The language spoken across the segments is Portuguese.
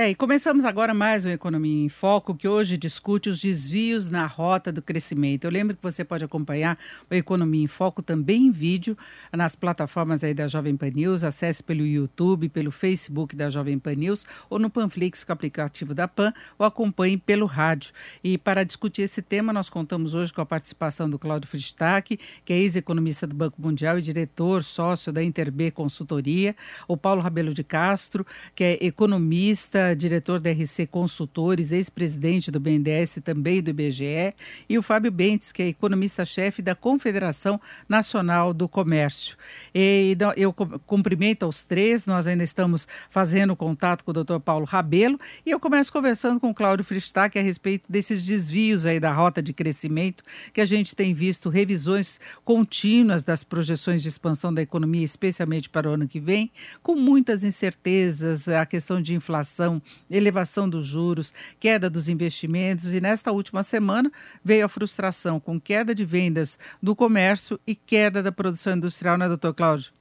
É, e começamos agora mais um Economia em Foco, que hoje discute os desvios na rota do crescimento. Eu lembro que você pode acompanhar o Economia em Foco também em vídeo nas plataformas aí da Jovem Pan News, acesse pelo YouTube, pelo Facebook da Jovem Pan News ou no Panflix, com o aplicativo da Pan, ou acompanhe pelo rádio. E para discutir esse tema, nós contamos hoje com a participação do Cláudio Fristac, que é ex-economista do Banco Mundial e diretor, sócio da Interb Consultoria, o Paulo Rabelo de Castro, que é economista, diretor da RC Consultores, ex-presidente do BNDES também do IBGE, e o Fábio Bentes, que é economista-chefe da Confederação Nacional do Comércio. E eu cumprimento aos três, nós ainda estamos fazendo contato com o doutor Paulo Rabelo, e eu começo conversando com o Cláudio Fristac a respeito desses desvios aí da rota de crescimento, que a gente tem visto revisões contínuas das projeções de expansão da economia, especialmente para o ano que vem, com muitas incertezas, a questão de inflação elevação dos juros, queda dos investimentos e nesta última semana veio a frustração com queda de vendas do comércio e queda da produção industrial, né, doutor Cláudio?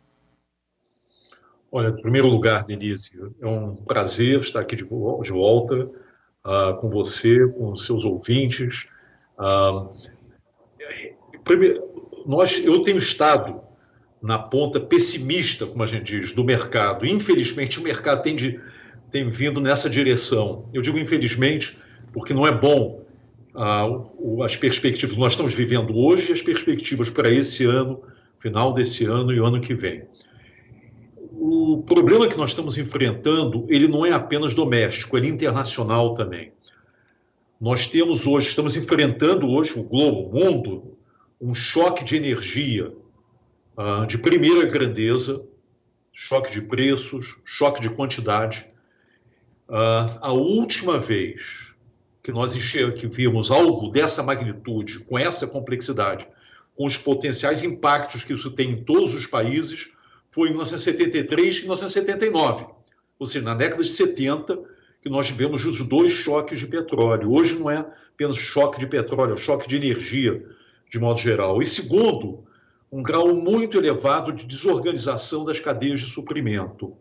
Olha, em primeiro lugar, Denise, é um prazer estar aqui de, volta uh, com você, com os seus ouvintes. Uh, primeiro, nós, eu tenho estado na ponta pessimista, como a gente diz, do mercado. Infelizmente, o mercado tem de tem vindo nessa direção. Eu digo infelizmente, porque não é bom ah, as perspectivas nós estamos vivendo hoje as perspectivas para esse ano, final desse ano e o ano que vem. O problema que nós estamos enfrentando, ele não é apenas doméstico, ele é internacional também. Nós temos hoje, estamos enfrentando hoje, o globo, o mundo, um choque de energia ah, de primeira grandeza, choque de preços, choque de quantidade, Uh, a última vez que nós que vimos algo dessa magnitude, com essa complexidade, com os potenciais impactos que isso tem em todos os países, foi em 1973 e 1979. Ou seja, na década de 70, que nós tivemos os dois choques de petróleo. Hoje não é apenas choque de petróleo, é choque de energia, de modo geral. E segundo, um grau muito elevado de desorganização das cadeias de suprimento.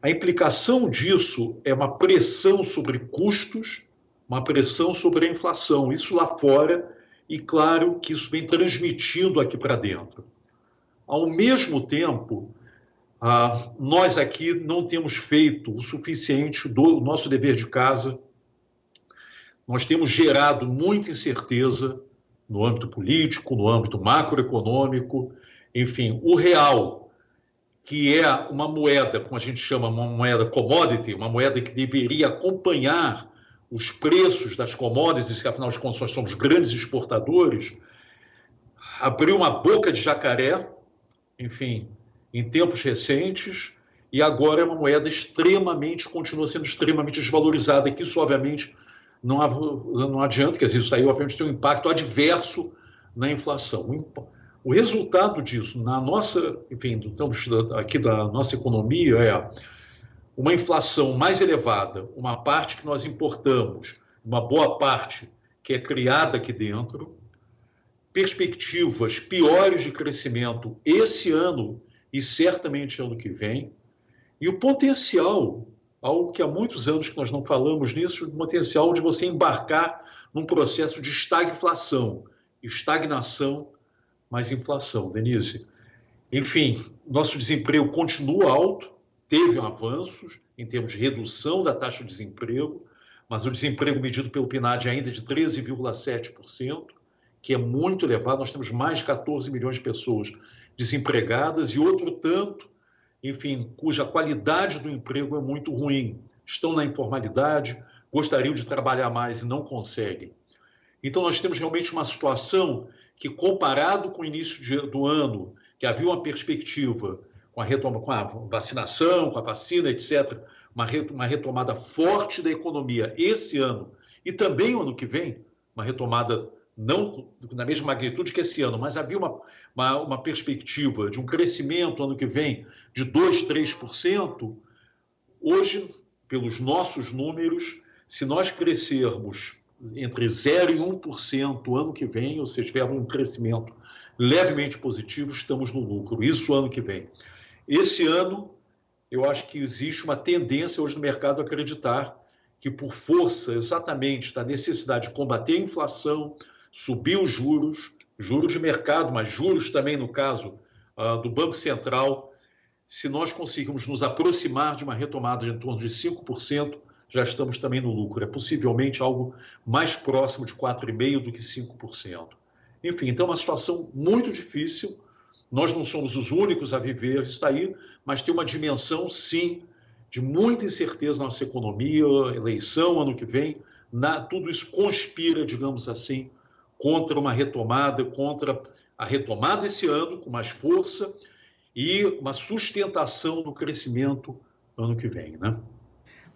A implicação disso é uma pressão sobre custos, uma pressão sobre a inflação, isso lá fora, e claro que isso vem transmitindo aqui para dentro. Ao mesmo tempo, ah, nós aqui não temos feito o suficiente do nosso dever de casa, nós temos gerado muita incerteza no âmbito político, no âmbito macroeconômico, enfim, o real que é uma moeda, como a gente chama, uma moeda commodity, uma moeda que deveria acompanhar os preços das commodities, que afinal de contas nós somos grandes exportadores, abriu uma boca de jacaré, enfim, em tempos recentes, e agora é uma moeda extremamente, continua sendo extremamente desvalorizada, que isso, obviamente, não, não adianta, quer dizer, isso aí, obviamente, tem um impacto adverso na inflação. O resultado disso, na nossa, enfim, aqui da nossa economia, é uma inflação mais elevada, uma parte que nós importamos, uma boa parte que é criada aqui dentro, perspectivas piores de crescimento esse ano e certamente ano que vem, e o potencial, algo que há muitos anos que nós não falamos nisso, o potencial de você embarcar num processo de estagflação, estagnação mais inflação. Denise, enfim, nosso desemprego continua alto, teve avanços em termos de redução da taxa de desemprego, mas o desemprego medido pelo PNAD é ainda de 13,7%, que é muito elevado. Nós temos mais de 14 milhões de pessoas desempregadas e outro tanto, enfim, cuja qualidade do emprego é muito ruim. Estão na informalidade, gostariam de trabalhar mais e não conseguem. Então, nós temos realmente uma situação que, comparado com o início de, do ano, que havia uma perspectiva com a, retoma, com a vacinação, com a vacina, etc., uma, uma retomada forte da economia esse ano e também o ano que vem, uma retomada não na mesma magnitude que esse ano, mas havia uma, uma, uma perspectiva de um crescimento ano que vem de 2%, 3%, hoje, pelos nossos números, se nós crescermos entre 0 e 1% ano que vem, ou seja, tivermos um crescimento levemente positivo, estamos no lucro. Isso ano que vem. Esse ano, eu acho que existe uma tendência hoje no mercado a acreditar que, por força exatamente da necessidade de combater a inflação, subir os juros, juros de mercado, mas juros também no caso uh, do Banco Central, se nós conseguirmos nos aproximar de uma retomada de em torno de 5%, já estamos também no lucro. É possivelmente algo mais próximo de 4,5% do que 5%. Enfim, então é uma situação muito difícil. Nós não somos os únicos a viver isso aí, mas tem uma dimensão, sim, de muita incerteza na nossa economia, eleição ano que vem, na, tudo isso conspira, digamos assim, contra uma retomada, contra a retomada esse ano com mais força e uma sustentação do crescimento ano que vem, né?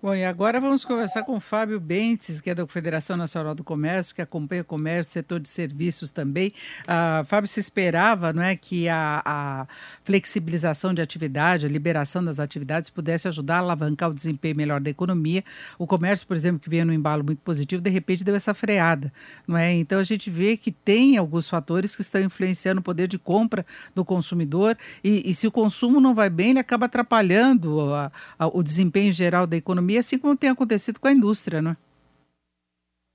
Bom, e agora vamos conversar com o Fábio Bentes, que é da Confederação Nacional do Comércio, que acompanha o comércio, setor de serviços também. Uh, Fábio, se esperava não é, que a, a, flexibilização de atividade, a liberação das atividades pudesse ajudar a alavancar o desempenho melhor da economia. O comércio, por exemplo, que vinha no embalo muito positivo, de repente deu essa freada. Não é? Então a gente vê que tem alguns fatores que estão influenciando o poder de compra do consumidor e, e se o consumo não vai bem, ele acaba atrapalhando a, o desempenho geral da economia economia, assim como tem acontecido com a indústria, não é?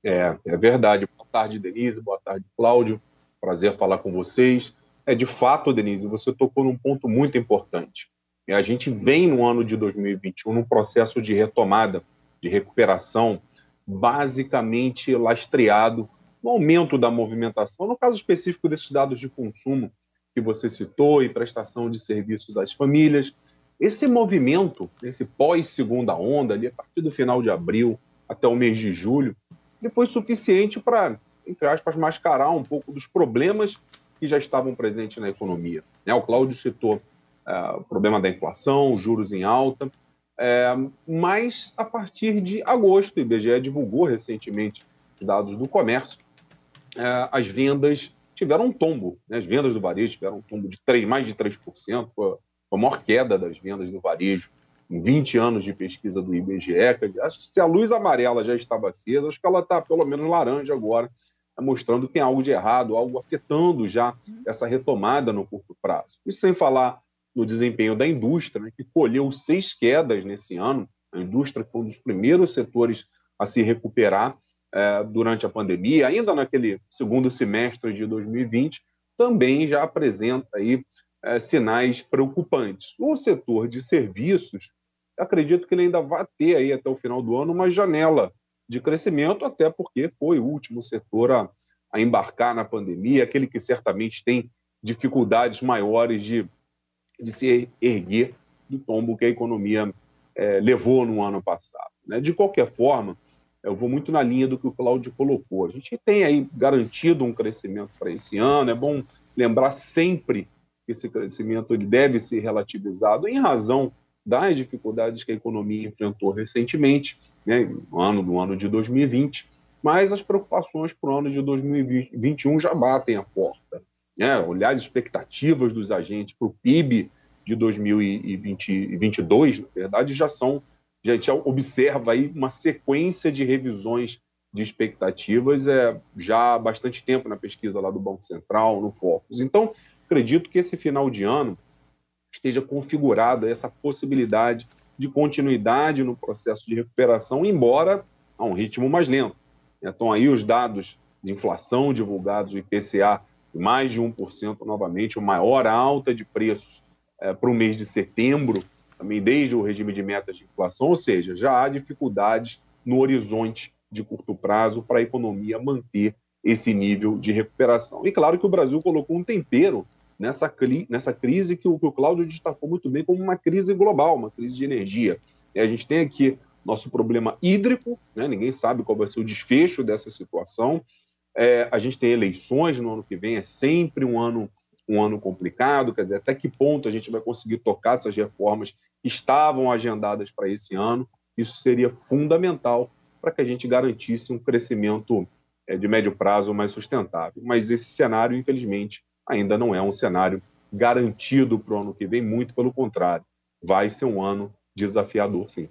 É, é verdade. Boa tarde, Denise. Boa tarde, Cláudio. Prazer falar com vocês. É de fato, Denise, você tocou num ponto muito importante. A gente vem no ano de 2021 num processo de retomada, de recuperação, basicamente lastreado no aumento da movimentação, no caso específico desses dados de consumo que você citou e prestação de serviços às famílias, esse movimento, esse pós-segunda onda, ali, a partir do final de abril até o mês de julho, ele foi suficiente para, entre aspas, mascarar um pouco dos problemas que já estavam presentes na economia. Né? O Cláudio citou é, o problema da inflação, juros em alta, é, mas a partir de agosto, o IBGE divulgou recentemente os dados do comércio, é, as vendas tiveram um tombo, né? as vendas do varejo tiveram um tombo de 3, mais de 3%, a maior queda das vendas do varejo em 20 anos de pesquisa do IBGE. Acho que se a luz amarela já estava acesa, acho que ela está pelo menos laranja agora, tá mostrando que tem algo de errado, algo afetando já essa retomada no curto prazo. E sem falar no desempenho da indústria, né, que colheu seis quedas nesse ano, a indústria foi um dos primeiros setores a se recuperar é, durante a pandemia, ainda naquele segundo semestre de 2020, também já apresenta aí é, sinais preocupantes. O setor de serviços, acredito que ele ainda vai ter aí até o final do ano uma janela de crescimento, até porque foi o último setor a, a embarcar na pandemia, aquele que certamente tem dificuldades maiores de, de se erguer do tombo que a economia é, levou no ano passado. Né? De qualquer forma, eu vou muito na linha do que o Cláudio colocou. A gente tem aí garantido um crescimento para esse ano, é bom lembrar sempre esse crescimento ele deve ser relativizado em razão das dificuldades que a economia enfrentou recentemente, né, no ano no ano de 2020, mas as preocupações para o ano de 2021 já batem a porta. Né? Olhar as expectativas dos agentes para o PIB de 2022, na verdade, já são, já, já observa aí uma sequência de revisões de expectativas é, já há bastante tempo na pesquisa lá do Banco Central, no Focus. Então, acredito que esse final de ano esteja configurada essa possibilidade de continuidade no processo de recuperação, embora a um ritmo mais lento. Então, aí os dados de inflação divulgados, o IPCA, mais de 1% novamente, o maior alta de preços é, para o mês de setembro, também desde o regime de metas de inflação, ou seja, já há dificuldades no horizonte de curto prazo para a economia manter esse nível de recuperação. E claro que o Brasil colocou um tempero nessa, nessa crise que o, que o Cláudio destacou muito bem como uma crise global, uma crise de energia. E a gente tem aqui nosso problema hídrico, né? ninguém sabe qual vai ser o desfecho dessa situação. É, a gente tem eleições no ano que vem, é sempre um ano um ano complicado, quer dizer, até que ponto a gente vai conseguir tocar essas reformas que estavam agendadas para esse ano. Isso seria fundamental para que a gente garantisse um crescimento é, de médio prazo mais sustentável. Mas esse cenário, infelizmente, ainda não é um cenário garantido para o ano que vem, muito pelo contrário. Vai ser um ano desafiador, sim.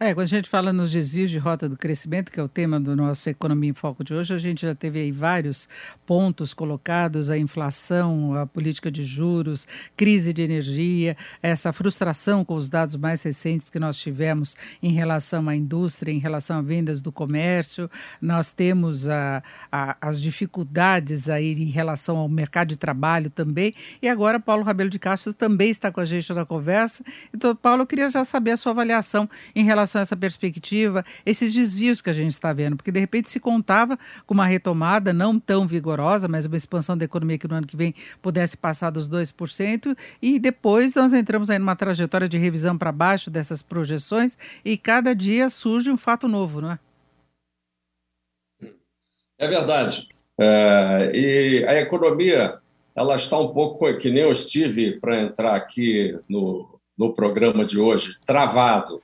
É, quando a gente fala nos desvios de rota do crescimento, que é o tema do nosso Economia em Foco de hoje, a gente já teve aí vários pontos colocados: a inflação, a política de juros, crise de energia, essa frustração com os dados mais recentes que nós tivemos em relação à indústria, em relação a vendas do comércio. Nós temos a, a, as dificuldades aí em relação ao mercado de trabalho também. E agora, Paulo Rabelo de Castro também está com a gente na conversa. Então, Paulo, eu queria já saber a sua avaliação em relação relação a essa perspectiva, esses desvios que a gente está vendo? Porque, de repente, se contava com uma retomada não tão vigorosa, mas uma expansão da economia que no ano que vem pudesse passar dos 2%, e depois nós entramos aí numa trajetória de revisão para baixo dessas projeções, e cada dia surge um fato novo, não é? É verdade. É, e a economia ela está um pouco, que nem eu estive para entrar aqui no, no programa de hoje, travado.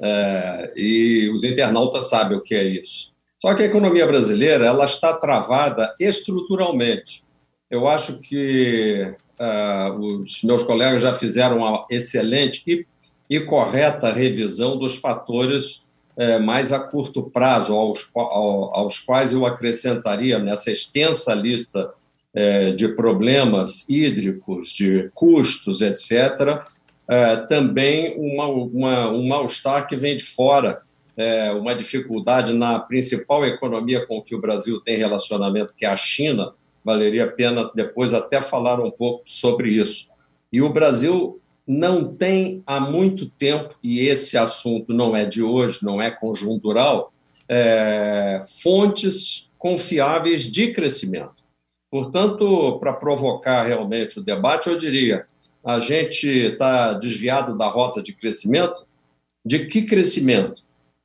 É, e os internautas sabem o que é isso. Só que a economia brasileira ela está travada estruturalmente. Eu acho que uh, os meus colegas já fizeram uma excelente e, e correta revisão dos fatores uh, mais a curto prazo, aos, aos, quais eu acrescentaria nessa extensa lista uh, de problemas hídricos, de custos, etc., é, também uma, uma, um mal-estar que vem de fora, é, uma dificuldade na principal economia com que o Brasil tem relacionamento, que é a China. Valeria a pena depois até falar um pouco sobre isso. E o Brasil não tem há muito tempo, e esse assunto não é de hoje, não é conjuntural, é, fontes confiáveis de crescimento. Portanto, para provocar realmente o debate, eu diria: a gente está desviado da rota de crescimento? De que crescimento?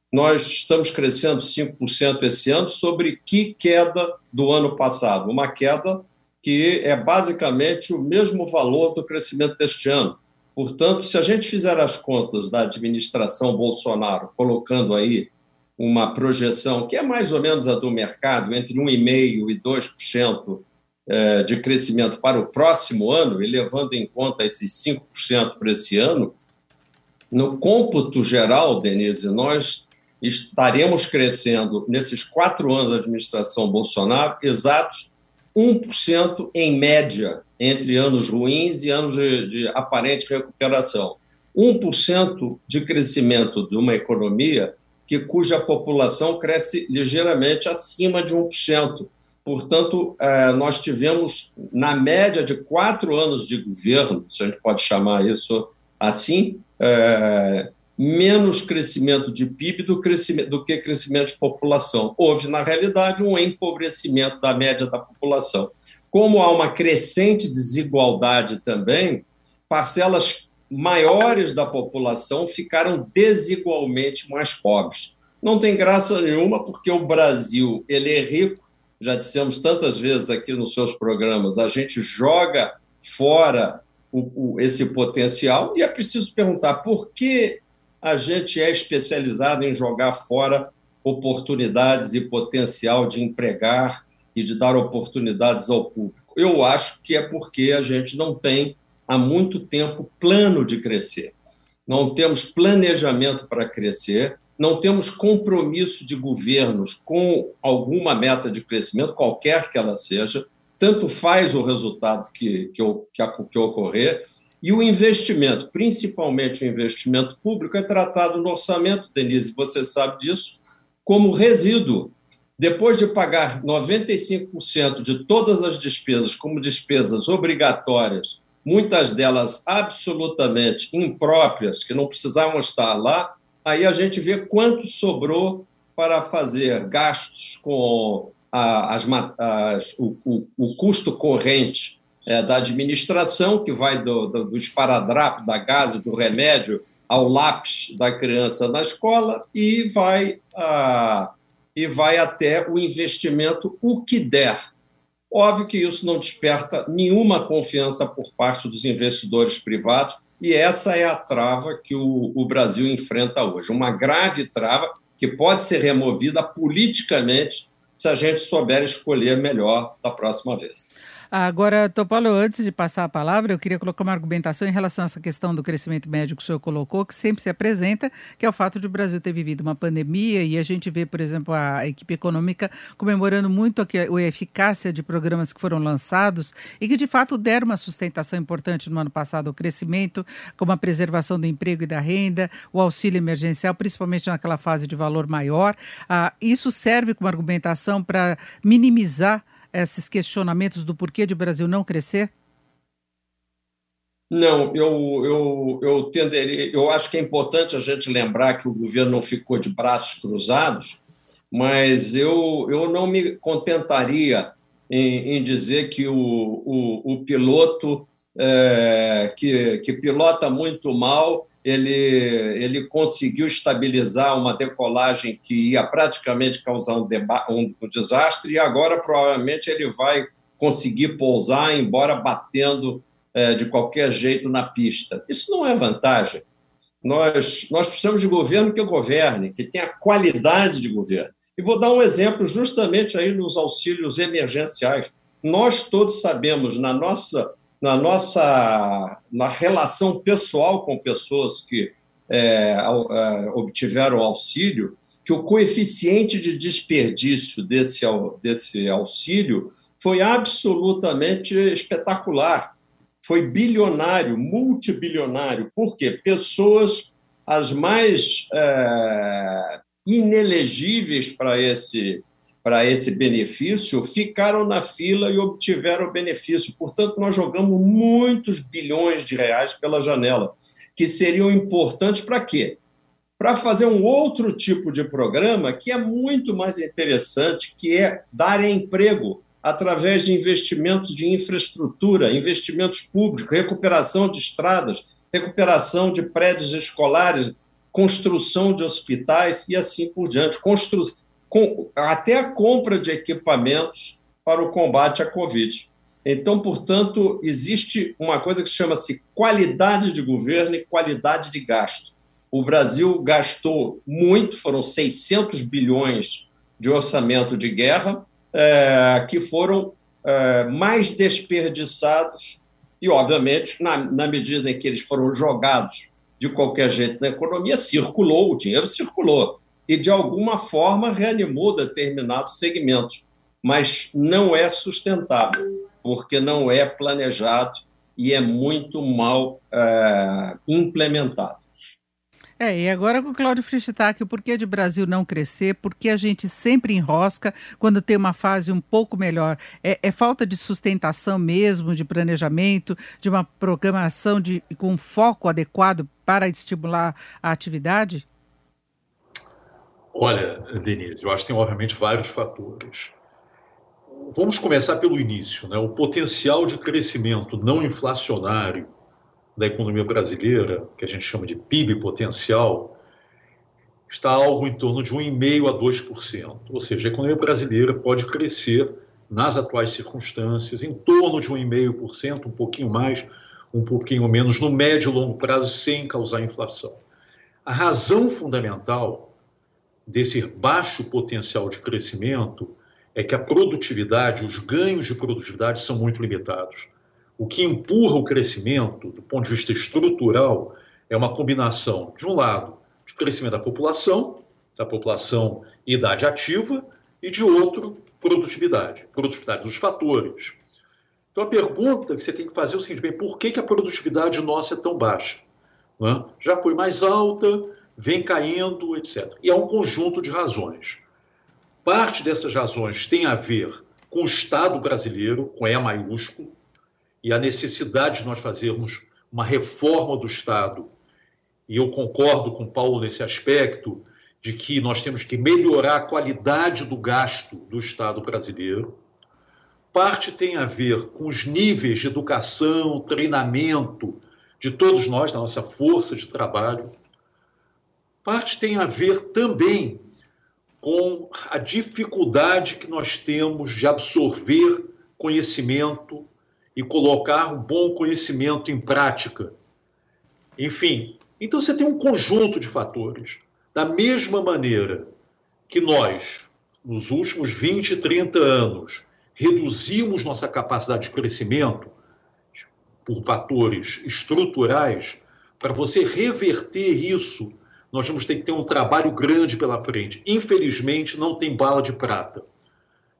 Nós estamos crescendo 5% esse ano, sobre que queda do ano passado? Uma queda que é basicamente o mesmo valor do crescimento deste ano. Portanto, se a gente fizer as contas da administração Bolsonaro, colocando aí uma projeção que é mais ou menos a do mercado, entre 1,5% e 2% é, de crescimento para o próximo ano, e levando em conta esses 5% para esse ano, no cômputo geral, Denise, nós estaremos crescendo nesses quatro anos da administração Bolsonaro, exatos 1% em média entre anos ruins e anos de, de aparente recuperação. 1% de crescimento de uma economia que cuja população cresce ligeiramente acima de 1%. Portanto, é, nós tivemos, na média de quatro anos de governo, se a gente pode chamar isso assim, é, menos crescimento de PIB do, crescimento, do que crescimento de população. Houve, na realidade, um empobrecimento da média da população. Como há uma crescente desigualdade também, parcelas maiores da população ficaram desigualmente mais pobres. Não tem graça nenhuma, porque o Brasil ele é rico já dissemos tantas vezes aqui nos seus programas, a gente joga fora o, o, esse potencial e é preciso perguntar por que a gente é especializado em jogar fora oportunidades e potencial de empregar e de dar oportunidades ao público. Eu acho que é porque a gente não tem há muito tempo plano de crescer. Não temos planejamento para crescer não temos compromisso de governos com alguma meta de crescimento, qualquer que ela seja, tanto faz o resultado que, que, que, que ocorrer, e o investimento, principalmente o investimento público, é tratado no orçamento, Denise, você sabe disso, como resíduo. Depois de pagar 95% de todas as despesas como despesas obrigatórias, muitas delas absolutamente impróprias, que não precisavam estar lá, aí a gente vê quanto sobrou para fazer gastos com a, as, as, o, o, o, custo corrente é, da administração, que vai do, do, do esparadrapo, da gás, do remédio, ao lápis da criança na escola, e vai a, e vai até o investimento o que der. Óbvio que isso não desperta nenhuma confiança por parte dos investidores privados, e essa é a trava que o, o Brasil enfrenta hoje. Uma grave trava que pode ser removida politicamente se a gente souber escolher melhor da próxima vez. Agora, Topolo, antes de passar a palavra, eu queria colocar uma argumentação em relação a essa questão do crescimento médio que o senhor colocou, que sempre se apresenta, que é o fato de o Brasil ter vivido uma pandemia e a gente vê, por exemplo, a equipe econômica comemorando muito a, a eficácia de programas que foram lançados e que, de fato, deram uma sustentação importante no ano passado ao crescimento, como a preservação do emprego e da renda, o auxílio emergencial, principalmente naquela fase de valor maior. Ah, isso serve como argumentação para minimizar esses questionamentos do porquê de o Brasil não crescer? Não, eu, eu, eu tenderia. Eu acho que é importante a gente lembrar que o governo não ficou de braços cruzados, mas eu, eu não me contentaria em, em dizer que o, o, o piloto é, que, que pilota muito mal ele, ele conseguiu estabilizar uma decolagem que ia praticamente causar um, um, um, desastre, e agora provavelmente ele vai conseguir pousar, embora batendo é, de qualquer jeito na pista. Isso não é vantagem. Nós, nós precisamos de governo que governe, que tenha qualidade de governo. E vou dar um exemplo justamente aí nos auxílios emergenciais. Nós todos sabemos, na nossa na nossa na relação pessoal com pessoas que é, é, obtiveram auxílio, que o coeficiente de desperdício desse, desse auxílio foi absolutamente espetacular. Foi bilionário, multibilionário. Por quê? Pessoas as mais é, inelegíveis para esse para esse benefício ficaram na fila e obtiveram o benefício. Portanto, nós jogamos muitos bilhões de reais pela janela, que seriam importantes para quê? Para fazer um outro tipo de programa que é muito mais interessante, que é dar emprego através de investimentos de infraestrutura, investimentos públicos, recuperação de estradas, recuperação de prédios escolares, construção de hospitais e assim por diante. Construção com, até a compra de equipamentos para o combate à Covid. Então, portanto, existe uma coisa que chama-se qualidade de governo e qualidade de gasto. O Brasil gastou muito, foram 600 bilhões de orçamento de guerra, é, que foram é, mais desperdiçados, e, obviamente, na, na medida em que eles foram jogados de qualquer jeito na economia, circulou, o dinheiro circulou e, de alguma forma, reanimou determinados segmentos, mas não é sustentável, porque não é planejado e é muito mal é, implementado. É, e agora com o Cláudio Frischtak, o porquê de Brasil não crescer, porque a gente sempre enrosca quando tem uma fase um pouco melhor. É, é falta de sustentação mesmo, de planejamento, de uma programação de, com foco adequado para estimular a atividade? Olha, Denise, eu acho que tem obviamente vários fatores. Vamos começar pelo início, né? O potencial de crescimento não inflacionário da economia brasileira, que a gente chama de PIB potencial, está algo em torno de 1,5% a 2%. Ou seja, a economia brasileira pode crescer nas atuais circunstâncias em torno de 1,5%, um pouquinho mais, um pouquinho menos, no médio e longo prazo, sem causar inflação. A razão fundamental desse baixo potencial de crescimento é que a produtividade, os ganhos de produtividade são muito limitados. O que empurra o crescimento, do ponto de vista estrutural, é uma combinação, de um lado, de crescimento da população, da população idade ativa, e de outro, produtividade, produtividade dos fatores. Então a pergunta que você tem que fazer é o seguinte: bem, por que, que a produtividade nossa é tão baixa? É? Já foi mais alta, vem caindo, etc. E há um conjunto de razões. Parte dessas razões tem a ver com o Estado brasileiro, com E maiúsculo, e a necessidade de nós fazermos uma reforma do Estado. E eu concordo com Paulo nesse aspecto de que nós temos que melhorar a qualidade do gasto do Estado brasileiro. Parte tem a ver com os níveis de educação, treinamento de todos nós, da nossa força de trabalho. Parte tem a ver também com a dificuldade que nós temos de absorver conhecimento e colocar um bom conhecimento em prática. Enfim, então você tem um conjunto de fatores. Da mesma maneira que nós, nos últimos 20, 30 anos, reduzimos nossa capacidade de crescimento por fatores estruturais, para você reverter isso, nós vamos ter que ter um trabalho grande pela frente. Infelizmente, não tem bala de prata.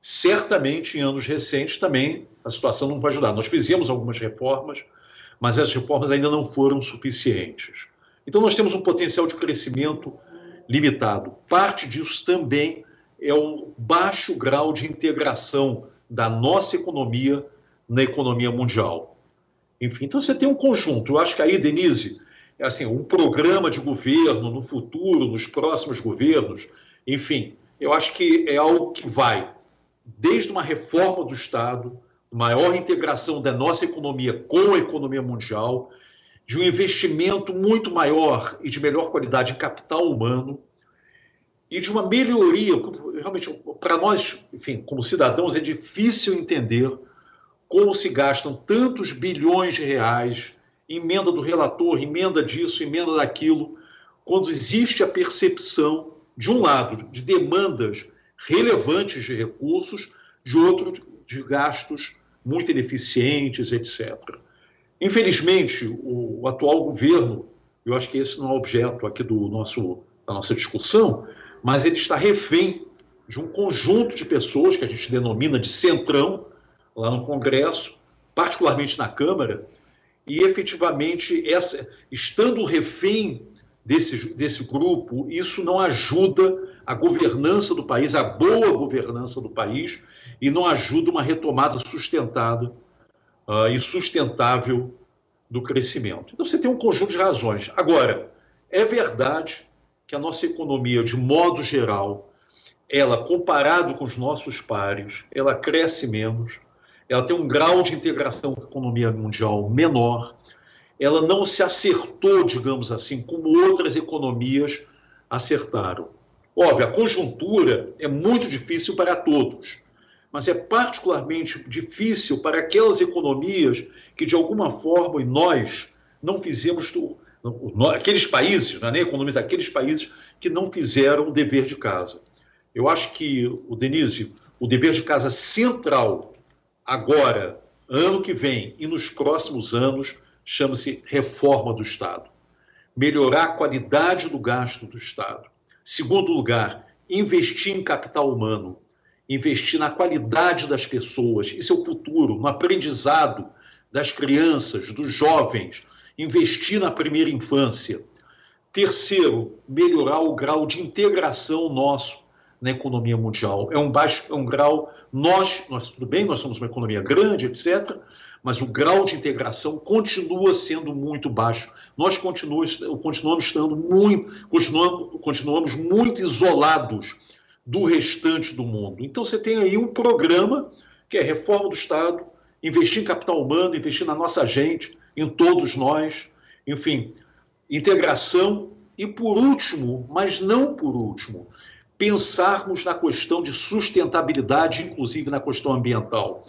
Certamente, em anos recentes, também a situação não vai ajudar. Nós fizemos algumas reformas, mas as reformas ainda não foram suficientes. Então, nós temos um potencial de crescimento limitado. Parte disso também é o baixo grau de integração da nossa economia na economia mundial. Enfim, então você tem um conjunto. Eu acho que aí, Denise, assim, um programa de governo no futuro, nos próximos governos, enfim, eu acho que é algo que vai desde uma reforma do Estado, maior integração da nossa economia com a economia mundial, de um investimento muito maior e de melhor qualidade em capital humano e de uma melhoria. Realmente, para nós, enfim, como cidadãos, é difícil entender como se gastam tantos bilhões de reais, emenda do relator, emenda disso, emenda daquilo, quando existe a percepção, de um lado, de demandas relevantes de recursos, de outro, de gastos muito ineficientes, etc. Infelizmente, o, atual governo, eu acho que esse não é objeto aqui do nosso, da nossa discussão, mas ele está refém de um conjunto de pessoas que a gente denomina de centrão lá no Congresso, particularmente na Câmara, e efetivamente, essa, estando refém desse, desse grupo, isso não ajuda a governança do país, a boa governança do país, e não ajuda uma retomada sustentada uh, e sustentável do crescimento. Então você tem um conjunto de razões. Agora, é verdade que a nossa economia, de modo geral, ela, comparado com os nossos pares, ela cresce menos, ela tem um grau de integração com a economia mundial menor, ela não se acertou, digamos assim, como outras economias acertaram. Óbvio, a conjuntura é muito difícil para todos, mas é particularmente difícil para aquelas economias que, de alguma forma, e nós não fizemos, aqueles países, não é nem economias, aqueles países que não fizeram o dever de casa. Eu acho que, o Denise, o dever de casa central agora, ano que vem e nos próximos anos, chama-se reforma do Estado. Melhorar a qualidade do gasto do Estado. Segundo lugar, investir em capital humano, investir na qualidade das pessoas, isso é o futuro, no aprendizado das crianças, dos jovens, investir na primeira infância. Terceiro, melhorar o grau de integração nosso na economia mundial. É um baixo, é um grau nós, nós tudo bem, nós somos uma economia grande, etc, mas o grau de integração continua sendo muito baixo. Nós continuamos, continuamos estando muito, continuamos, continuamos muito isolados do restante do mundo. Então você tem aí um programa que é reforma do Estado, investir em capital humano, investir na nossa gente, em todos nós, enfim, integração e por último, mas não por último, pensarmos na questão de sustentabilidade, inclusive na questão ambiental.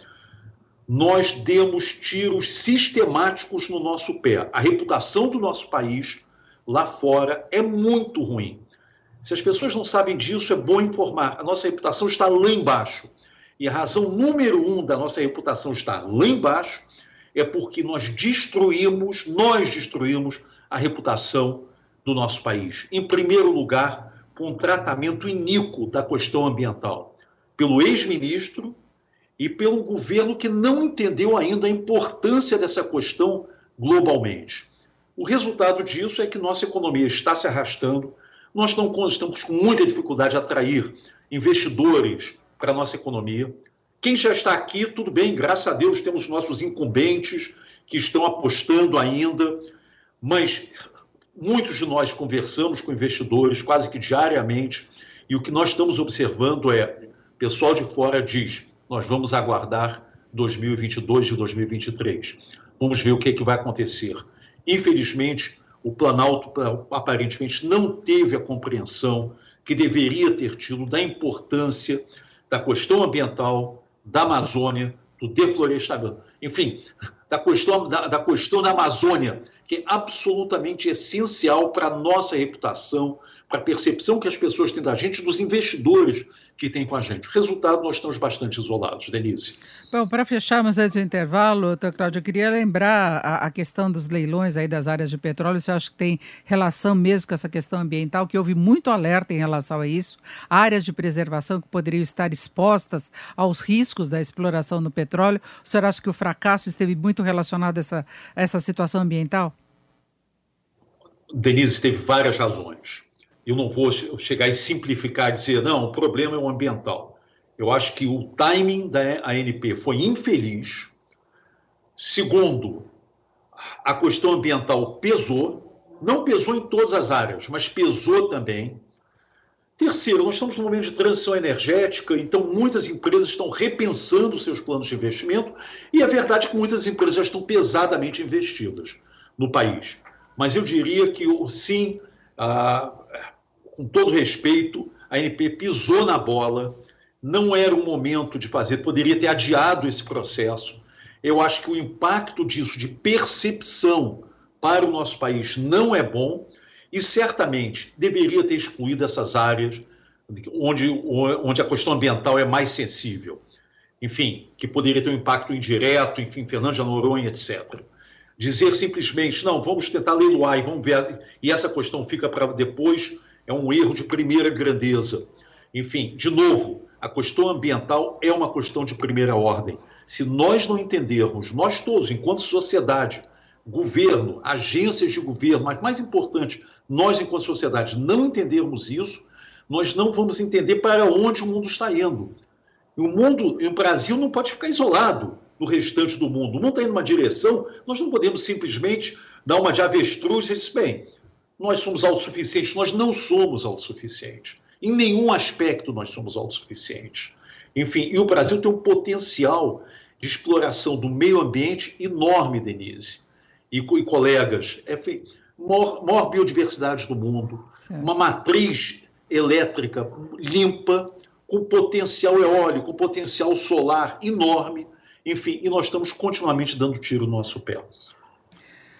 Nós demos tiros sistemáticos no nosso pé. A reputação do nosso país lá fora é muito ruim. Se as pessoas não sabem disso, é bom informar. A nossa reputação está lá embaixo. E a razão número um da nossa reputação estar lá embaixo é porque nós destruímos, nós destruímos a reputação do nosso país. Em primeiro lugar, um tratamento iníquo da questão ambiental, pelo ex-ministro e pelo governo que não entendeu ainda a importância dessa questão globalmente. O resultado disso é que nossa economia está se arrastando, nós estamos com muita dificuldade de atrair investidores para a nossa economia. Quem já está aqui, tudo bem, graças a Deus temos nossos incumbentes que estão apostando ainda, mas Muitos de nós conversamos com investidores quase que diariamente e o que nós estamos observando é: o pessoal de fora diz, nós vamos aguardar 2022 e 2023. Vamos ver o que, é que vai acontecer. Infelizmente, o Planalto aparentemente não teve a compreensão que deveria ter tido da importância da questão ambiental, da Amazônia, do deflorestamento, enfim, da questão da, da questão da Amazônia, que é absolutamente essencial para a nossa reputação, para a percepção que as pessoas têm da gente, dos investidores que têm com a gente. O resultado, nós estamos bastante isolados, Denise. Bom, para fecharmos antes do intervalo, doutor Cláudio, eu queria lembrar a, a, questão dos leilões aí das áreas de petróleo, você acha que tem relação mesmo com essa questão ambiental, que houve muito alerta em relação a isso, áreas de preservação que poderiam estar expostas aos riscos da exploração do petróleo. O senhor acha que o fracasso esteve muito relacionado a essa, a essa situação ambiental? Denise, teve várias razões eu não vou chegar e simplificar e dizer, não, o problema é o ambiental. Eu acho que o timing da ANP foi infeliz. Segundo, a questão ambiental pesou, não pesou em todas as áreas, mas pesou também. Terceiro, nós estamos num momento de transição energética, então muitas empresas estão repensando seus planos de investimento, e é verdade que muitas empresas já estão pesadamente investidas no país. Mas eu diria que, sim, a, com todo respeito, a ANP pisou na bola, não era o momento de fazer, poderia ter adiado esse processo. Eu acho que o impacto disso de percepção para o nosso país não é bom e certamente deveria ter excluído essas áreas onde, onde a questão ambiental é mais sensível. Enfim, que poderia ter um impacto indireto, enfim, Fernando de Noronha, etc. Dizer simplesmente, não, vamos tentar leiloar e vamos ver, e essa questão fica para depois, é um erro de primeira grandeza. Enfim, de novo, a questão ambiental é uma questão de primeira ordem. Se nós não entendermos, nós todos, enquanto sociedade, governo, agências de governo, mas mais importante, nós, enquanto sociedade, não entendermos isso, nós não vamos entender para onde o mundo está indo. E o mundo, e o Brasil não pode ficar isolado do restante do mundo. O mundo está indo numa direção, nós não podemos simplesmente dar uma de avestruz e dizer, bem, nós somos autossuficientes. Nós não somos autossuficientes. Em nenhum aspecto nós somos autossuficientes. Enfim, e o Brasil tem um potencial de exploração do meio ambiente enorme, Denise. E, e colegas, é maior, maior biodiversidade do mundo, certo. uma matriz elétrica limpa, com potencial eólico, com potencial solar enorme, enfim, e nós estamos continuamente dando tiro no nosso pé.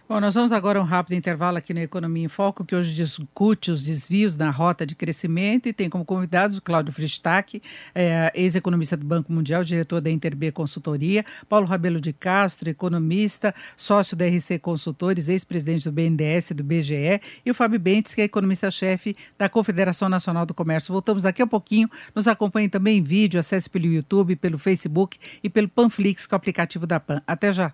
Bom, nós vamos agora a um rápido intervalo aqui no Economia em Foco, que hoje discute os desvios na rota de crescimento e tem como convidados o Cláudio Fristac, é, ex-economista do Banco Mundial, diretor da Interb Consultoria, Paulo Rabelo de Castro, economista, sócio da RC Consultores, ex-presidente do BNDES e do BGE, e o Fábio Bentes, que é economista-chefe da Confederação Nacional do Comércio. Voltamos daqui a pouquinho, nos acompanhe também em vídeo, acesse pelo YouTube, pelo Facebook e pelo Panflix, com o aplicativo da PAN. Até já!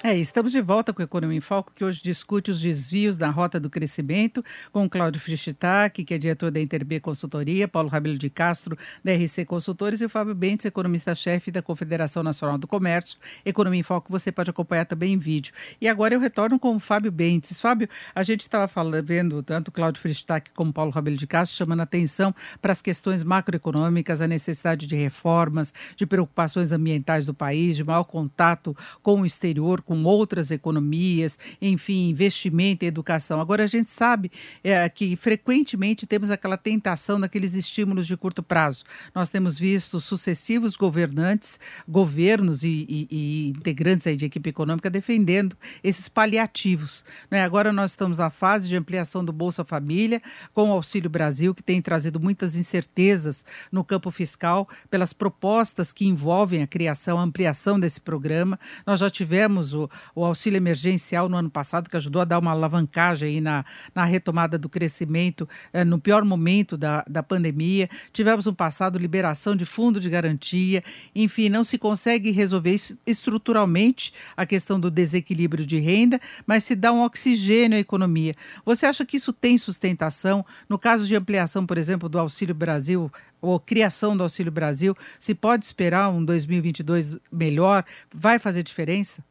É, estamos de volta com a Economia em Foco, que hoje discute os desvios da rota do crescimento, com o Cláudio Frischitach, que é diretor da Interb Consultoria, Paulo Rabelo de Castro, da RC Consultores, e o Fábio Bentes, economista-chefe da Confederação Nacional do Comércio. Economia em Foco você pode acompanhar também em vídeo. E agora eu retorno com o Fábio Bentes. Fábio, a gente estava vendo tanto o Cláudio Frischitach como o Paulo Rabelo de Castro chamando atenção para as questões macroeconômicas, a necessidade de reformas, de preocupações ambientais do país, de maior contato com o exterior, com outras economias, enfim, investimento em educação. Agora, a gente sabe é, que frequentemente temos aquela tentação daqueles estímulos de curto prazo. Nós temos visto sucessivos governantes, governos e, e, e integrantes aí de equipe econômica defendendo esses paliativos. Né? Agora nós estamos na fase de ampliação do Bolsa Família, com o Auxílio Brasil, que tem trazido muitas incertezas no campo fiscal pelas propostas que envolvem a criação, a ampliação desse programa. Nós já tivemos o, o auxílio emergencial no ano passado, que ajudou a dar uma alavancagem aí na, na retomada do crescimento eh, no pior momento da, da pandemia. Tivemos no passado liberação de fundo de garantia. Enfim, não se consegue resolver estruturalmente a questão do desequilíbrio de renda, mas se dá um oxigênio à economia. Você acha que isso tem sustentação? No caso de ampliação, por exemplo, do Auxílio Brasil, ou criação do Auxílio Brasil, se pode esperar um 2022 melhor? Vai fazer diferença?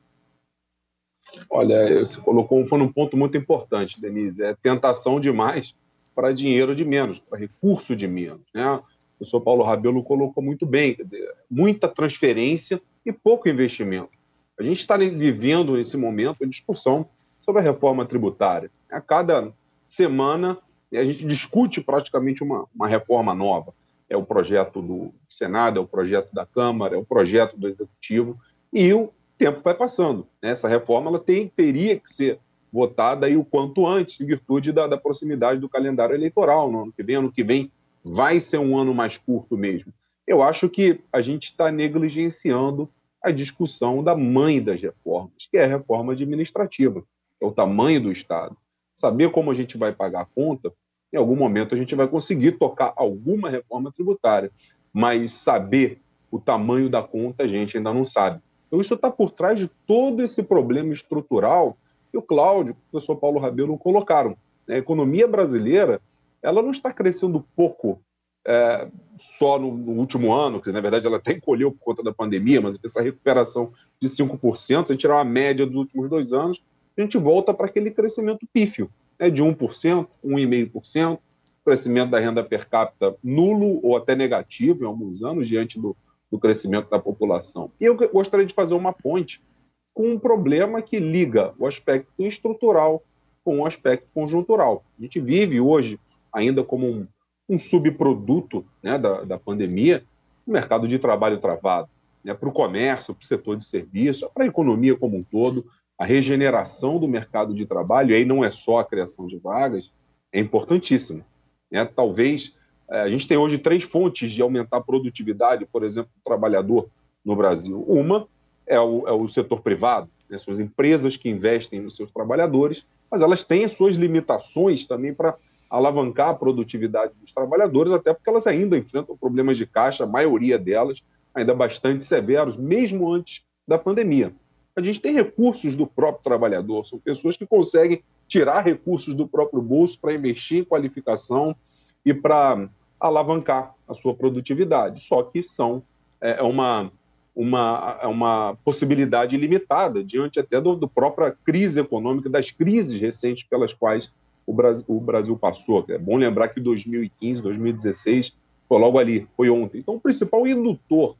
Olha, você colocou foi num ponto muito importante, Denise. É tentação demais para dinheiro de menos, para recurso de menos. Né? O professor Paulo Rabelo colocou muito bem, muita transferência e pouco investimento. A gente está vivendo nesse momento a discussão sobre a reforma tributária. A cada semana a gente discute praticamente uma, uma reforma nova. É o projeto do Senado, é o projeto da Câmara, é o projeto do Executivo, e o tempo vai passando. Essa reforma ela tem, teria que ser votada aí o quanto antes, em virtude da, da proximidade do calendário eleitoral no ano que vem. Ano que vem vai ser um ano mais curto mesmo. Eu acho que a gente está negligenciando a discussão da mãe das reformas, que é a reforma administrativa, é o tamanho do Estado. Saber como a gente vai pagar a conta, em algum momento a gente vai conseguir tocar alguma reforma tributária, mas saber o tamanho da conta a gente ainda não sabe. Então, isso está por trás de todo esse problema estrutural que o Cláudio e o professor Paulo Rabelo colocaram. A economia brasileira ela não está crescendo pouco é, só no, no, último ano, que na verdade ela até encolheu por conta da pandemia, mas essa recuperação de 5%, se a gente tirar uma média dos últimos dois anos, a gente volta para aquele crescimento pífio, né, de 1%, 1,5%, crescimento da renda per capita nulo ou até negativo em alguns anos, diante do, do crescimento da população. E eu gostaria de fazer uma ponte com um problema que liga o aspecto estrutural com o aspecto conjuntural. A gente vive hoje ainda como um um subproduto né, da, da pandemia, o mercado de trabalho travado. Né, para o comércio, para o setor de serviço, para a economia como um todo, a regeneração do mercado de trabalho, e aí não é só a criação de vagas, é importantíssima. Né? Talvez a gente tem hoje três fontes de aumentar a produtividade, por exemplo, do trabalhador no Brasil. Uma é o, é o setor privado, né? são as empresas que investem nos seus trabalhadores, mas elas têm as suas limitações também para alavancar a produtividade dos trabalhadores, até porque elas ainda enfrentam problemas de caixa, a maioria delas ainda bastante severos, mesmo antes da pandemia. A gente tem recursos do próprio trabalhador, são pessoas que conseguem tirar recursos do próprio bolso para investir em qualificação e para alavancar a sua produtividade. Só que são é, é uma, uma, é uma possibilidade limitada diante até do, do própria crise econômica, das crises recentes pelas quais o Brasil, o Brasil passou. É bom lembrar que 2015, 2016 foi logo ali, foi ontem. Então, o principal indutor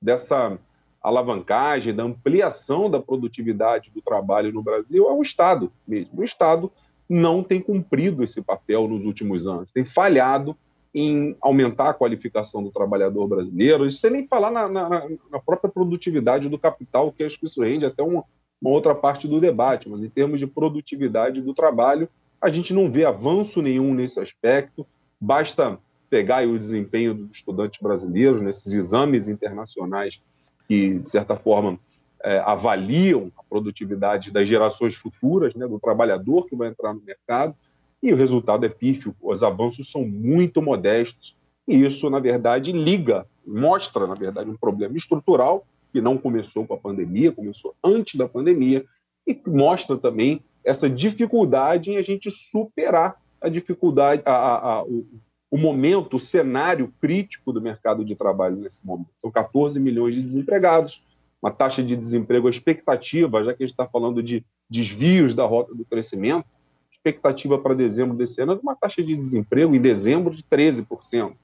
dessa alavancagem, da ampliação da produtividade do trabalho no Brasil é o Estado mesmo. O Estado não tem cumprido esse papel nos últimos anos, tem falhado em aumentar a qualificação do trabalhador brasileiro, e sem nem falar na, na, na, própria produtividade do capital, que acho que isso rende até uma, uma outra parte do debate, mas em termos de produtividade do trabalho, a gente não vê avanço nenhum nesse aspecto. Basta pegar o desempenho dos estudantes brasileiros nesses exames internacionais que, de certa forma, é, avaliam a produtividade das gerações futuras, né, do trabalhador que vai entrar no mercado, e o resultado é pífio. Os avanços são muito modestos, e isso, na verdade, liga, mostra, na verdade, um problema estrutural que não começou com a pandemia, começou antes da pandemia, e mostra também essa dificuldade em a gente superar a dificuldade, a, a, a, o, o, momento, o cenário crítico do mercado de trabalho nesse momento. São 14 milhões de desempregados, uma taxa de desemprego, expectativa, já que a gente está falando de desvios da rota do crescimento, expectativa para dezembro desse ano é de uma taxa de desemprego em dezembro de 13%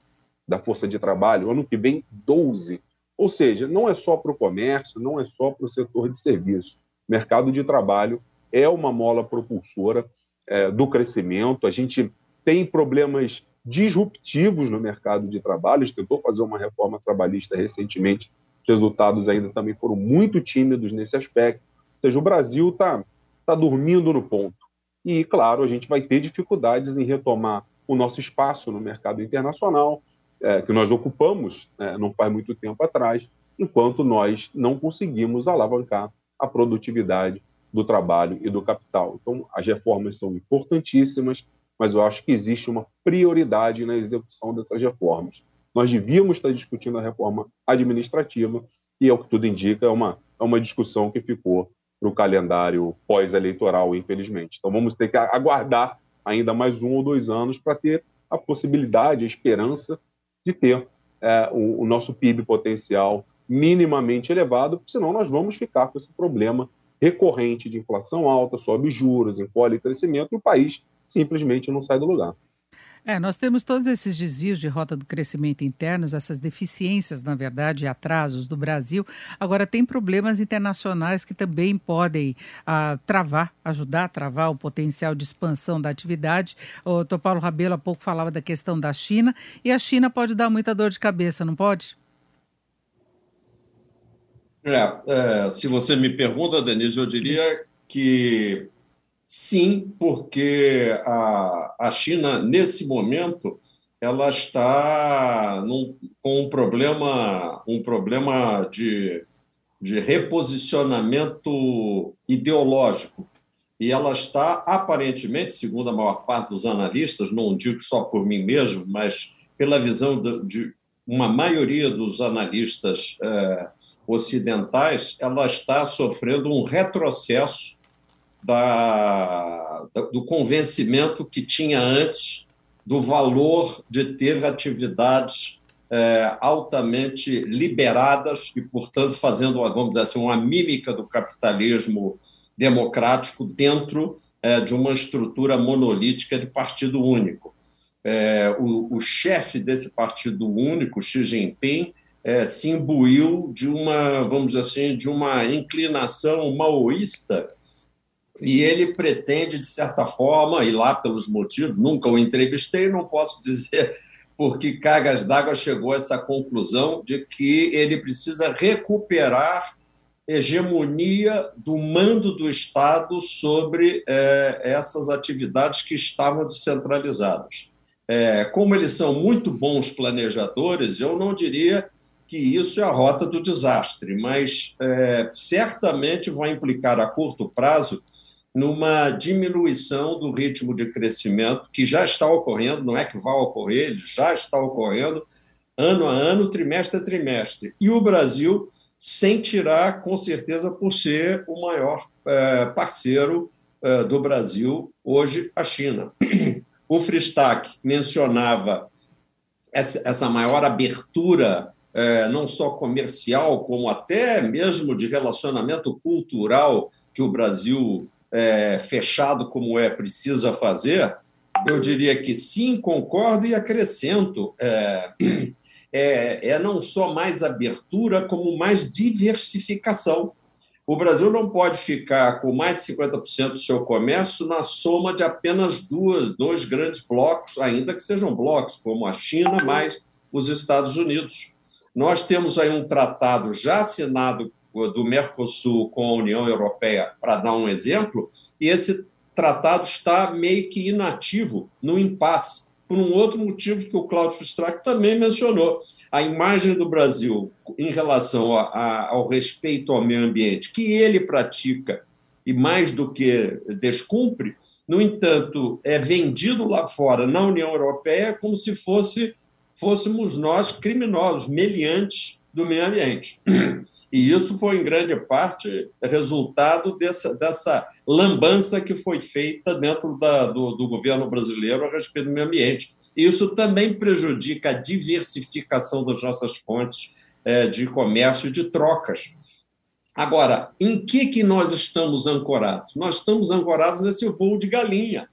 da força de trabalho, ano que vem 12%. Ou seja, não é só para o comércio, não é só para o setor de serviços. O mercado de trabalho é uma mola propulsora é, do crescimento. A gente tem problemas disruptivos no mercado de trabalho. A gente tentou fazer uma reforma trabalhista recentemente. Os resultados ainda também foram muito tímidos nesse aspecto. Ou seja, o Brasil está tá dormindo no ponto. E, claro, a gente vai ter dificuldades em retomar o nosso espaço no mercado internacional, é, que nós ocupamos é, não faz muito tempo atrás, enquanto nós não conseguimos alavancar a produtividade do trabalho e do capital. Então, as reformas são importantíssimas, mas eu acho que existe uma prioridade na execução dessas reformas. Nós devíamos estar discutindo a reforma administrativa e, ao que tudo indica, é uma, é uma discussão que ficou para o calendário pós-eleitoral, infelizmente. Então, vamos ter que aguardar ainda mais um ou dois anos para ter a possibilidade, a esperança de ter é, o, o nosso PIB potencial minimamente elevado, senão nós vamos ficar com esse problema recorrente de inflação alta, sobe juros, encolhe crescimento e o país simplesmente não sai do lugar. É, nós temos todos esses desvios de rota do crescimento internos, essas deficiências, na verdade, atrasos do Brasil. Agora, tem problemas internacionais que também podem ah, travar, ajudar a travar o potencial de expansão da atividade. O Dr. Paulo Rabelo há pouco falava da questão da China, e a China pode dar muita dor de cabeça, não pode? É, é, se você me pergunta, Denise, eu diria que sim, porque a, a China, nesse momento, ela está num, com um problema, um problema de, de reposicionamento ideológico. E ela está, aparentemente, segundo a maior parte dos analistas, não digo só por mim mesmo, mas pela visão de, uma maioria dos analistas é, ocidentais, ela está sofrendo um retrocesso da, do convencimento que tinha antes do valor de ter atividades é, altamente liberadas e, portanto, fazendo, vamos dizer assim, uma mímica do capitalismo democrático dentro é, de uma estrutura monolítica de partido único. É, o, o chefe desse partido único, Xi Jinping, é, se imbuiu de uma, vamos dizer assim, de uma inclinação maoísta e ele pretende, de certa forma, e lá pelos motivos, nunca o entrevistei, não posso dizer por que Cargas d'Água chegou a essa conclusão de que ele precisa recuperar hegemonia do mando do Estado sobre é, essas atividades que estavam descentralizadas. É, como eles são muito bons planejadores, eu não diria que isso é a rota do desastre, mas é, certamente vai implicar a curto prazo numa diminuição do ritmo de crescimento que já está ocorrendo, não é que vai ocorrer, ele já está ocorrendo ano a ano, trimestre a trimestre. E o Brasil sem tirar, com certeza, por ser o maior é, parceiro é, do Brasil hoje, a China. O Fristac mencionava essa, essa maior abertura é, não só comercial, como até mesmo de relacionamento cultural que o Brasil, é, fechado como é, precisa fazer, eu diria que sim, concordo e acrescento. É, é, é não só mais abertura, como mais diversificação. O Brasil não pode ficar com mais de 50% do seu comércio na soma de apenas duas, dois grandes blocos, ainda que sejam blocos, como a China mais os Estados Unidos. Nós temos aí um tratado já assinado do Mercosul com a União Europeia, para dar um exemplo, e esse tratado está meio que inativo, no impasse, por um outro motivo que o Cláudio Fistrac também mencionou. A imagem do Brasil em relação a, a, ao respeito ao meio ambiente, que ele pratica e mais do que descumpre, no entanto, é vendido lá fora, na União Europeia, como se fosse fôssemos nós criminosos, meliantes do meio ambiente. E isso foi, em grande parte, resultado dessa, dessa lambança que foi feita dentro da, do, do governo brasileiro a respeito do meio ambiente. Isso também prejudica a diversificação das nossas fontes é, de comércio e de trocas. Agora, em que, que nós estamos ancorados? Nós estamos ancorados nesse voo de galinha.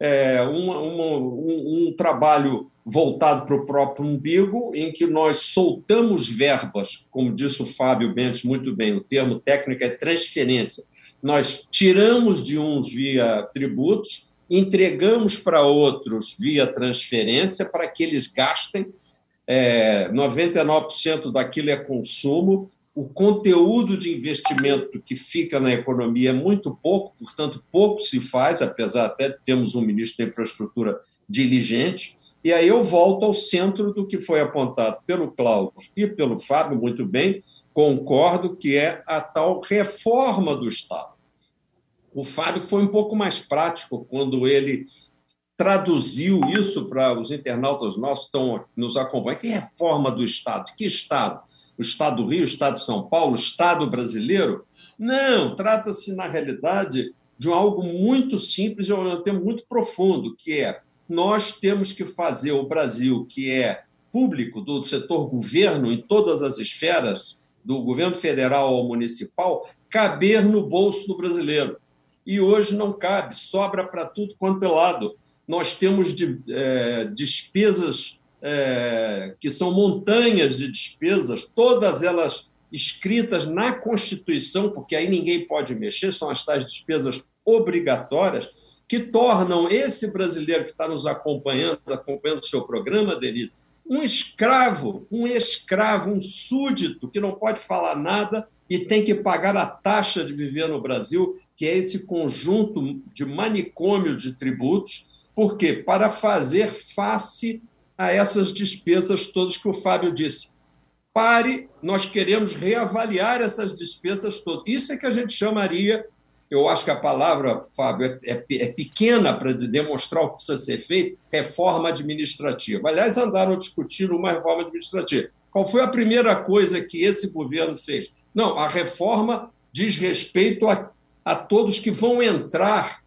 É, uma, uma, um, um trabalho voltado para o próprio umbigo, em que nós soltamos verbas, como disse o Fábio Bentes muito bem, o termo técnico é transferência. Nós tiramos de uns via tributos, entregamos para outros via transferência para que eles gastem. É, 99% daquilo é consumo. O conteúdo de investimento que fica na economia é muito pouco, portanto, pouco se faz, apesar até de termos um ministro da infraestrutura diligente. E aí eu volto ao centro do que foi apontado pelo Cláudio e pelo Fábio, muito bem, concordo que é a tal reforma do Estado. O Fábio foi um pouco mais prático quando ele traduziu isso para os internautas nossos que estão nos acompanhando. Que reforma do Estado? Que Estado? O Estado do Rio, o Estado de São Paulo, o Estado brasileiro? Não, trata-se, na realidade, de algo muito simples e um tema muito profundo, que é nós temos que fazer o Brasil, que é público, do setor governo, em todas as esferas, do governo federal ao municipal, caber no bolso do brasileiro. E hoje não cabe, sobra para tudo quanto é lado. nós temos de, é, despesas é, que são montanhas de despesas, todas elas escritas na Constituição, porque aí ninguém pode mexer, são as tais despesas obrigatórias, que tornam esse brasileiro que está nos acompanhando, acompanhando o seu programa, Denise, um escravo, um escravo, um súdito que não pode falar nada e tem que pagar a taxa de viver no Brasil, que é esse conjunto de manicômio de tributos. Por quê? Para fazer face a essas despesas todas que o Fábio disse. Pare, nós queremos reavaliar essas despesas todas. Isso é que a gente chamaria eu acho que a palavra, Fábio, é, é, é pequena para demonstrar o que precisa ser feito, reforma administrativa. Aliás, andaram discutindo uma reforma administrativa. Qual foi a primeira coisa que esse governo fez? Não, a reforma diz respeito a, a todos que vão entrar,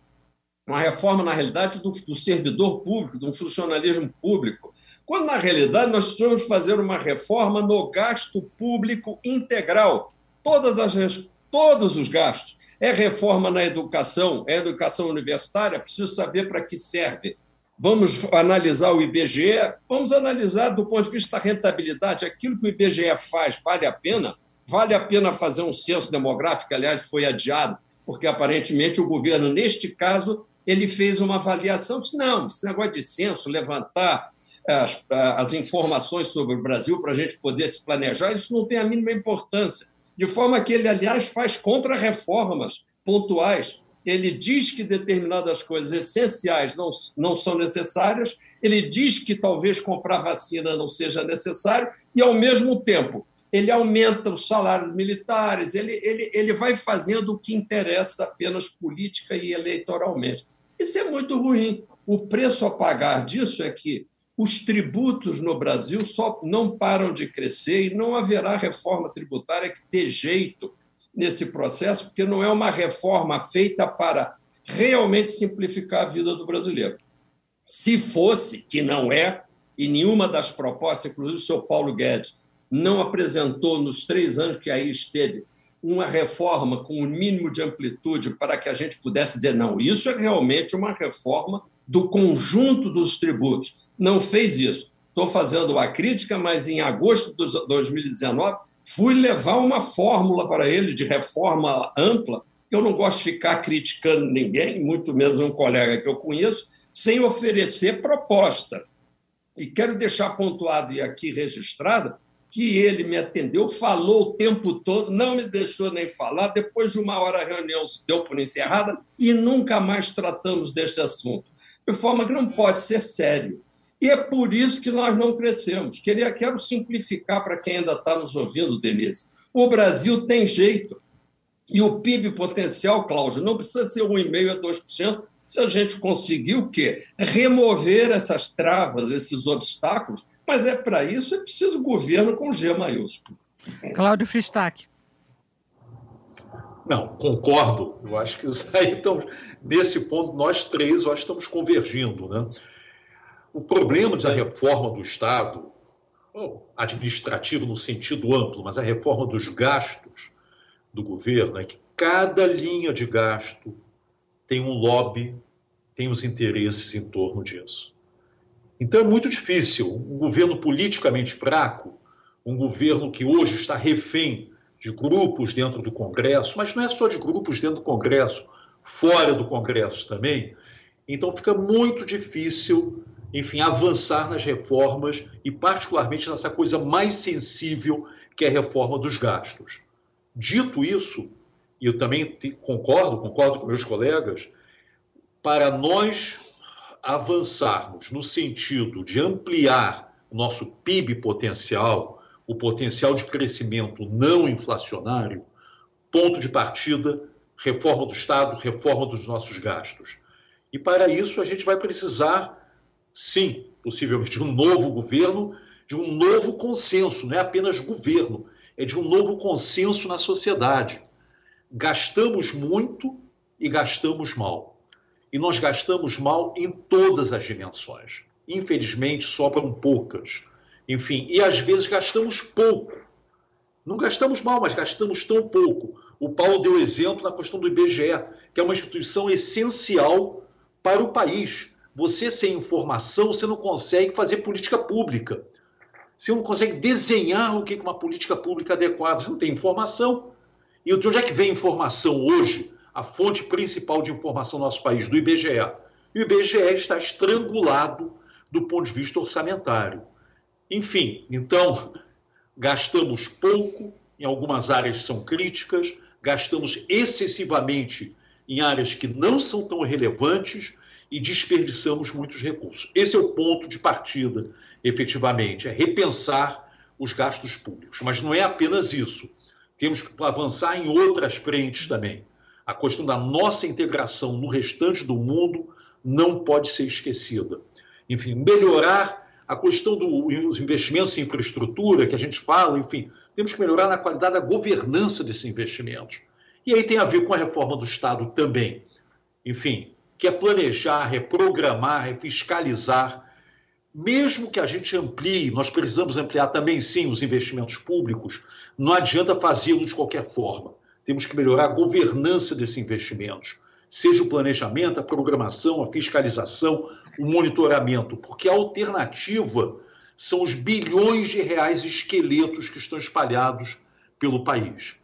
uma reforma, na realidade, do, do servidor público, do funcionalismo público, quando, na realidade, nós precisamos fazer uma reforma no gasto público integral. Todas as, todos os gastos é reforma na educação, é educação universitária, preciso saber para que serve. Vamos analisar o IBGE, vamos analisar do ponto de vista da rentabilidade, aquilo que o IBGE faz, vale a pena? Vale a pena fazer um censo demográfico, aliás, foi adiado, porque aparentemente o governo, neste caso, ele fez uma avaliação, disse, não, esse negócio de censo, levantar as, as informações sobre o Brasil para a gente poder se planejar, isso não tem a mínima importância de forma que ele, aliás, faz contra-reformas pontuais. Ele diz que determinadas coisas essenciais não, não são necessárias, ele diz que talvez comprar vacina não seja necessário, e, ao mesmo tempo, ele aumenta os salários militares, ele, ele, ele vai fazendo o que interessa apenas política e eleitoralmente. Isso é muito ruim. O preço a pagar disso é que os tributos no Brasil só não param de crescer e não haverá reforma tributária que dê jeito nesse processo, porque não é uma reforma feita para realmente simplificar a vida do brasileiro. Se fosse, que não é, e nenhuma das propostas, inclusive o senhor Paulo Guedes, não apresentou nos três anos que aí esteve uma reforma com o um mínimo de amplitude para que a gente pudesse dizer, não, isso é realmente uma reforma do conjunto dos tributos. Não fez isso. Estou fazendo uma crítica, mas em agosto de 2019 fui levar uma fórmula para ele de reforma ampla, eu não gosto de ficar criticando ninguém, muito menos um colega que eu conheço, sem oferecer proposta. E quero deixar pontuado e aqui registrado que ele me atendeu, falou o tempo todo, não me deixou nem falar. Depois de uma hora a reunião se deu por encerrada e nunca mais tratamos deste assunto de forma que não pode ser sério. E é por isso que nós não crescemos. Queria, quero simplificar para quem ainda está nos ouvindo, Denise. O Brasil tem jeito. E o PIB potencial, Cláudio, não precisa ser 1,5% a 2%, se a gente conseguir o quê? Remover essas travas, esses obstáculos, mas é para isso é preciso governo com G maiúsculo. Cláudio Fristac. Não, concordo. Eu acho que aí estamos, nesse ponto, nós três, que estamos convergindo. Né? O problema da reforma do Estado, administrativo no sentido amplo, mas a reforma dos gastos do governo, é que cada linha de gasto tem um lobby, tem os interesses em torno disso. Então é muito difícil. Um governo politicamente fraco, um governo que hoje está refém de grupos dentro do Congresso, mas não é só de grupos dentro do Congresso, fora do Congresso também. Então fica muito difícil, enfim, avançar nas reformas e particularmente nessa coisa mais sensível que é a reforma dos gastos. Dito isso, e eu também concordo, concordo com meus colegas, para nós avançarmos no sentido de ampliar nosso PIB potencial, o potencial de crescimento não inflacionário, ponto de partida, reforma do Estado, reforma dos nossos gastos. E para isso a gente vai precisar, sim, possivelmente, de um novo governo, de um novo consenso, não é apenas governo, é de um novo consenso na sociedade. Gastamos muito e gastamos mal. E nós gastamos mal em todas as dimensões. Infelizmente, sobram poucas enfim, e às vezes gastamos pouco. Não gastamos mal, mas gastamos tão pouco. O Paulo deu exemplo na questão do IBGE, que é uma instituição essencial para o país. você sem informação, você não consegue fazer política pública. Você não consegue desenhar o que é uma política pública adequada. Você não tem informação. E de onde é que vem informação hoje? A fonte principal de informação no nosso país, do IBGE. E o IBGE está estrangulado do ponto de vista orçamentário. Enfim, então, gastamos pouco, em algumas áreas são críticas, gastamos excessivamente em áreas que não são tão relevantes e desperdiçamos muitos recursos. Esse é o ponto de partida, efetivamente, é repensar os gastos públicos. Mas não é apenas isso. Temos que avançar em outras frentes também. A questão da nossa integração no restante do mundo não pode ser esquecida. Enfim, melhorar a questão dos investimentos em infraestrutura, que a gente fala, enfim, temos que melhorar na qualidade da governança desses investimentos. E aí tem a ver com a reforma do Estado também. Enfim, que é planejar, reprogramar, refiscalizar. Mesmo que a gente amplie, nós precisamos ampliar também, sim, os investimentos públicos, não adianta fazê-lo de qualquer forma. Temos que melhorar a governança desses investimentos, seja o planejamento, a programação, a fiscalização, o monitoramento, porque a alternativa são os bilhões de reais esqueletos que estão espalhados pelo país.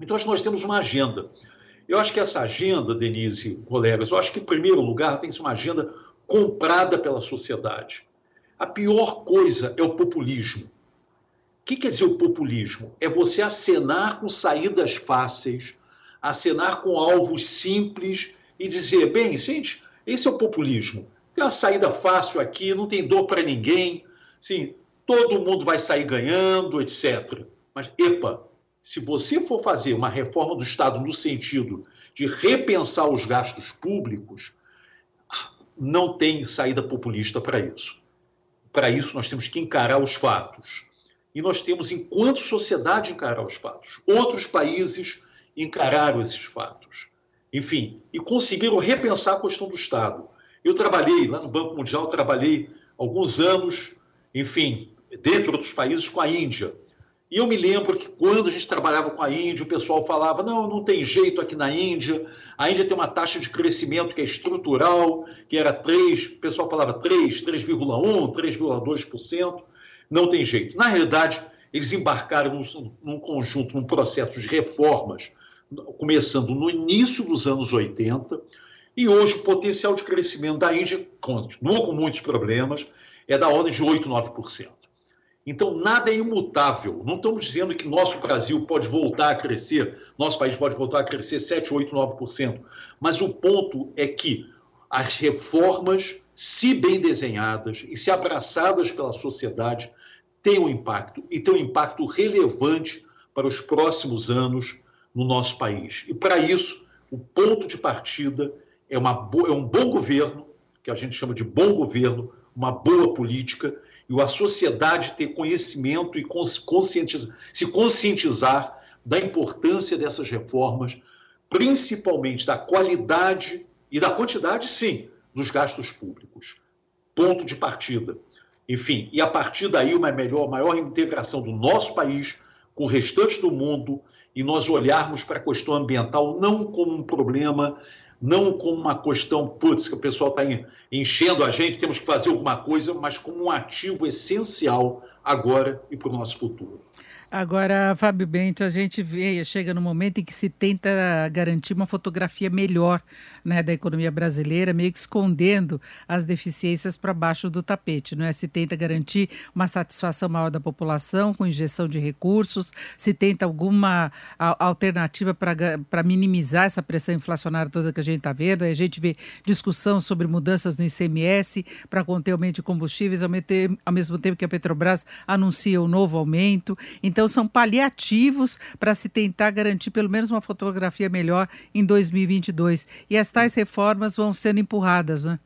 Então, acho que nós temos uma agenda. Eu acho que essa agenda, Denise, colegas, eu acho que, em primeiro lugar, tem que ser uma agenda comprada pela sociedade. A pior coisa é o populismo. O que quer dizer o populismo? É você acenar com saídas fáceis, acenar com alvos simples e dizer: bem, gente, esse é o populismo. Tem uma saída fácil aqui, não tem dor para ninguém, sim, todo mundo vai sair ganhando, etc. Mas, epa, se você for fazer uma reforma do Estado no sentido de repensar os gastos públicos, não tem saída populista para isso. Para isso, nós temos que encarar os fatos. E nós temos, enquanto sociedade, encarar os fatos. Outros países encararam esses fatos. Enfim, e conseguiram repensar a questão do Estado. Eu trabalhei lá no Banco Mundial, trabalhei alguns anos, enfim, dentro de outros países, com a Índia. E eu me lembro que quando a gente trabalhava com a Índia, o pessoal falava: não, não tem jeito aqui na Índia. A Índia tem uma taxa de crescimento que é estrutural, que era 3, o pessoal falava 3, 3,1, 3,2%. Não tem jeito. Na realidade, eles embarcaram num, num conjunto, num processo de reformas, começando no início dos anos 80, e hoje o potencial de crescimento da Índia continua com muitos problemas, é da ordem de 8, 9%. Então, nada é imutável. Não estamos dizendo que nosso Brasil pode voltar a crescer, nosso país pode voltar a crescer 7, 8, 9%. Mas o ponto é que as reformas, se bem desenhadas e se abraçadas pela sociedade, têm um impacto e têm um impacto relevante para os próximos anos no nosso país. E para isso, o ponto de partida é, uma, é um bom governo, que a gente chama de bom governo, uma boa política e a sociedade ter conhecimento e conscientizar, se conscientizar da importância dessas reformas, principalmente da qualidade e da quantidade, sim, dos gastos públicos. Ponto de partida. Enfim, e a partir daí uma melhor, maior integração do nosso país com o restante do mundo e nós olharmos para a questão ambiental não como um problema não como uma questão, putz, que o pessoal está enchendo a gente, temos que fazer alguma coisa, mas como um ativo essencial agora e para o nosso futuro. Agora, Fábio Bento, a gente vê, chega no momento em que se tenta garantir uma fotografia melhor né, da economia brasileira, meio que escondendo as deficiências para baixo do tapete. Não é? Se tenta garantir uma satisfação maior da população com injeção de recursos, se tenta alguma alternativa para minimizar essa pressão inflacionária toda que a gente está vendo. Aí a gente vê discussão sobre mudanças no ICMS para conter o aumento de combustíveis, ao, mesmo tempo que a Petrobras anuncia um novo aumento. Então, então, são paliativos para se tentar garantir pelo menos uma fotografia melhor em 2022. E as tais reformas vão sendo empurradas, né?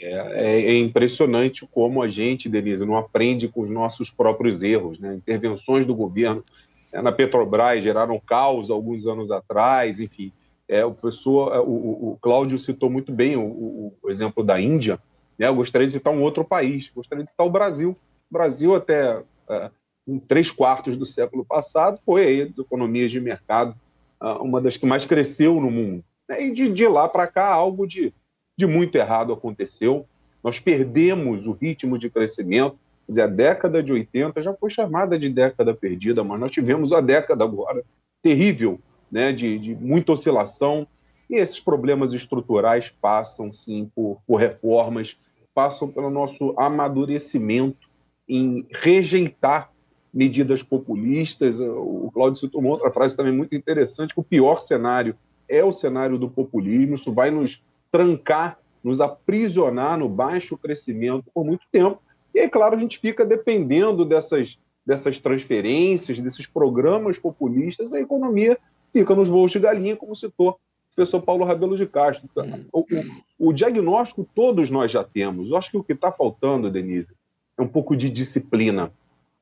É, é, impressionante como a gente, Denise, não aprende com os nossos próprios erros. Né? Intervenções do governo né, na Petrobras geraram caos alguns anos atrás, enfim. É, o, professor, é, o, o, o Cláudio citou muito bem o, o, exemplo da Índia. Né? Eu gostaria de citar um outro país, gostaria de citar o Brasil. O Brasil, até é, em três quartos do século passado, foi aí, as economias de mercado, ah, uma das que mais cresceu no mundo. Né? E de, de lá para cá, algo de de muito errado aconteceu. Nós perdemos o ritmo de crescimento. Quer dizer, a década de 80 já foi chamada de década perdida, mas nós tivemos a década agora terrível, né, de, de muita oscilação. E esses problemas estruturais passam, sim, por, por reformas, passam pelo nosso amadurecimento em rejeitar medidas populistas. O Cláudio citou uma outra frase também muito interessante, que o pior cenário é o cenário do populismo, isso vai nos trancar, nos aprisionar no baixo crescimento por muito tempo. E aí, claro, a gente fica dependendo dessas, dessas transferências, desses programas populistas, a economia fica nos voos de galinha, como citou o professor Paulo Rabelo de Castro. O, o, o diagnóstico todos nós já temos. Eu acho que o que está faltando, Denise, é um pouco de disciplina.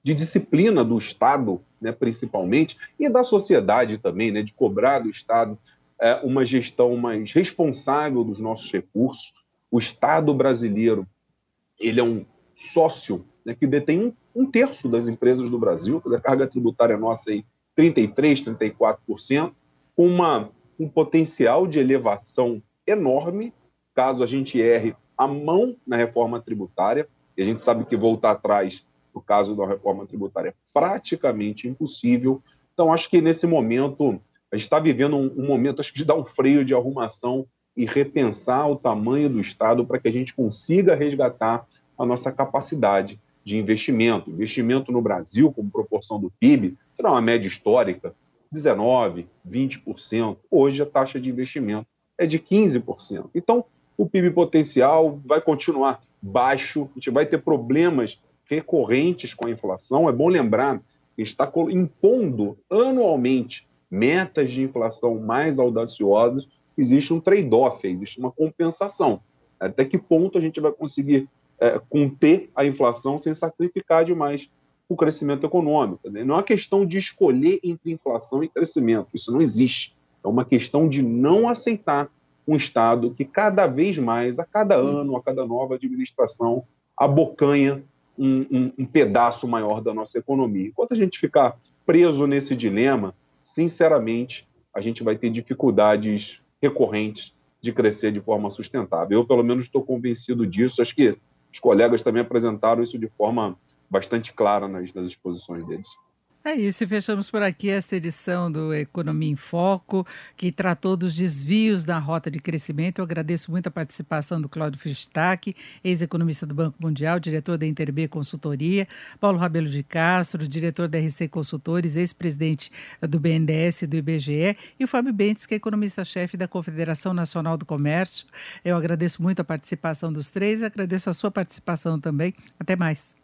De disciplina do Estado, né, principalmente, e da sociedade também, né, de cobrar do Estado é, uma gestão mais responsável dos nossos recursos. O Estado brasileiro ele é um sócio né, que detém um, um, terço das empresas do Brasil, a carga tributária nossa aí 33, 34%, com uma, um potencial de elevação enorme, caso a gente erre a mão na reforma tributária, e a gente sabe que voltar atrás, no caso da reforma tributária, é praticamente impossível. Então, acho que nesse momento, a gente está vivendo um, um momento, acho que de dar um freio de arrumação e repensar o tamanho do Estado para que a gente consiga resgatar a nossa capacidade de investimento. Investimento no Brasil, como proporção do PIB, será uma média histórica, 19%, 20%. Hoje a taxa de investimento é de 15%. Então, o PIB potencial vai continuar baixo, a gente vai ter problemas recorrentes com a inflação. É bom lembrar que está impondo anualmente metas de inflação mais audaciosas. Existe um trade-off, existe uma compensação. Até que ponto a gente vai conseguir é, conter a inflação sem sacrificar demais o crescimento econômico? Não é uma questão de escolher entre inflação e crescimento, isso não existe. É uma questão de não aceitar um Estado que cada vez mais, a cada ano, a cada nova administração, abocanha um, um, um pedaço maior da nossa economia. Enquanto a gente ficar preso nesse dilema, sinceramente, a gente vai ter dificuldades recorrentes de crescer de forma sustentável. Eu, pelo menos, estou convencido disso. Acho que os colegas também apresentaram isso de forma bastante clara nas, nas exposições deles. É isso, e fechamos por aqui esta edição do Economia em Foco, que tratou dos desvios da rota de crescimento. Eu agradeço muito a participação do Cláudio Fristac, ex-economista do Banco Mundial, diretor da Interb Consultoria, Paulo Rabelo de Castro, diretor da RC Consultores, ex-presidente do BNDES e do IBGE, e o Fábio Bentes, que é economista-chefe da Confederação Nacional do Comércio. Eu agradeço muito a participação dos três, agradeço a sua participação também. Até mais.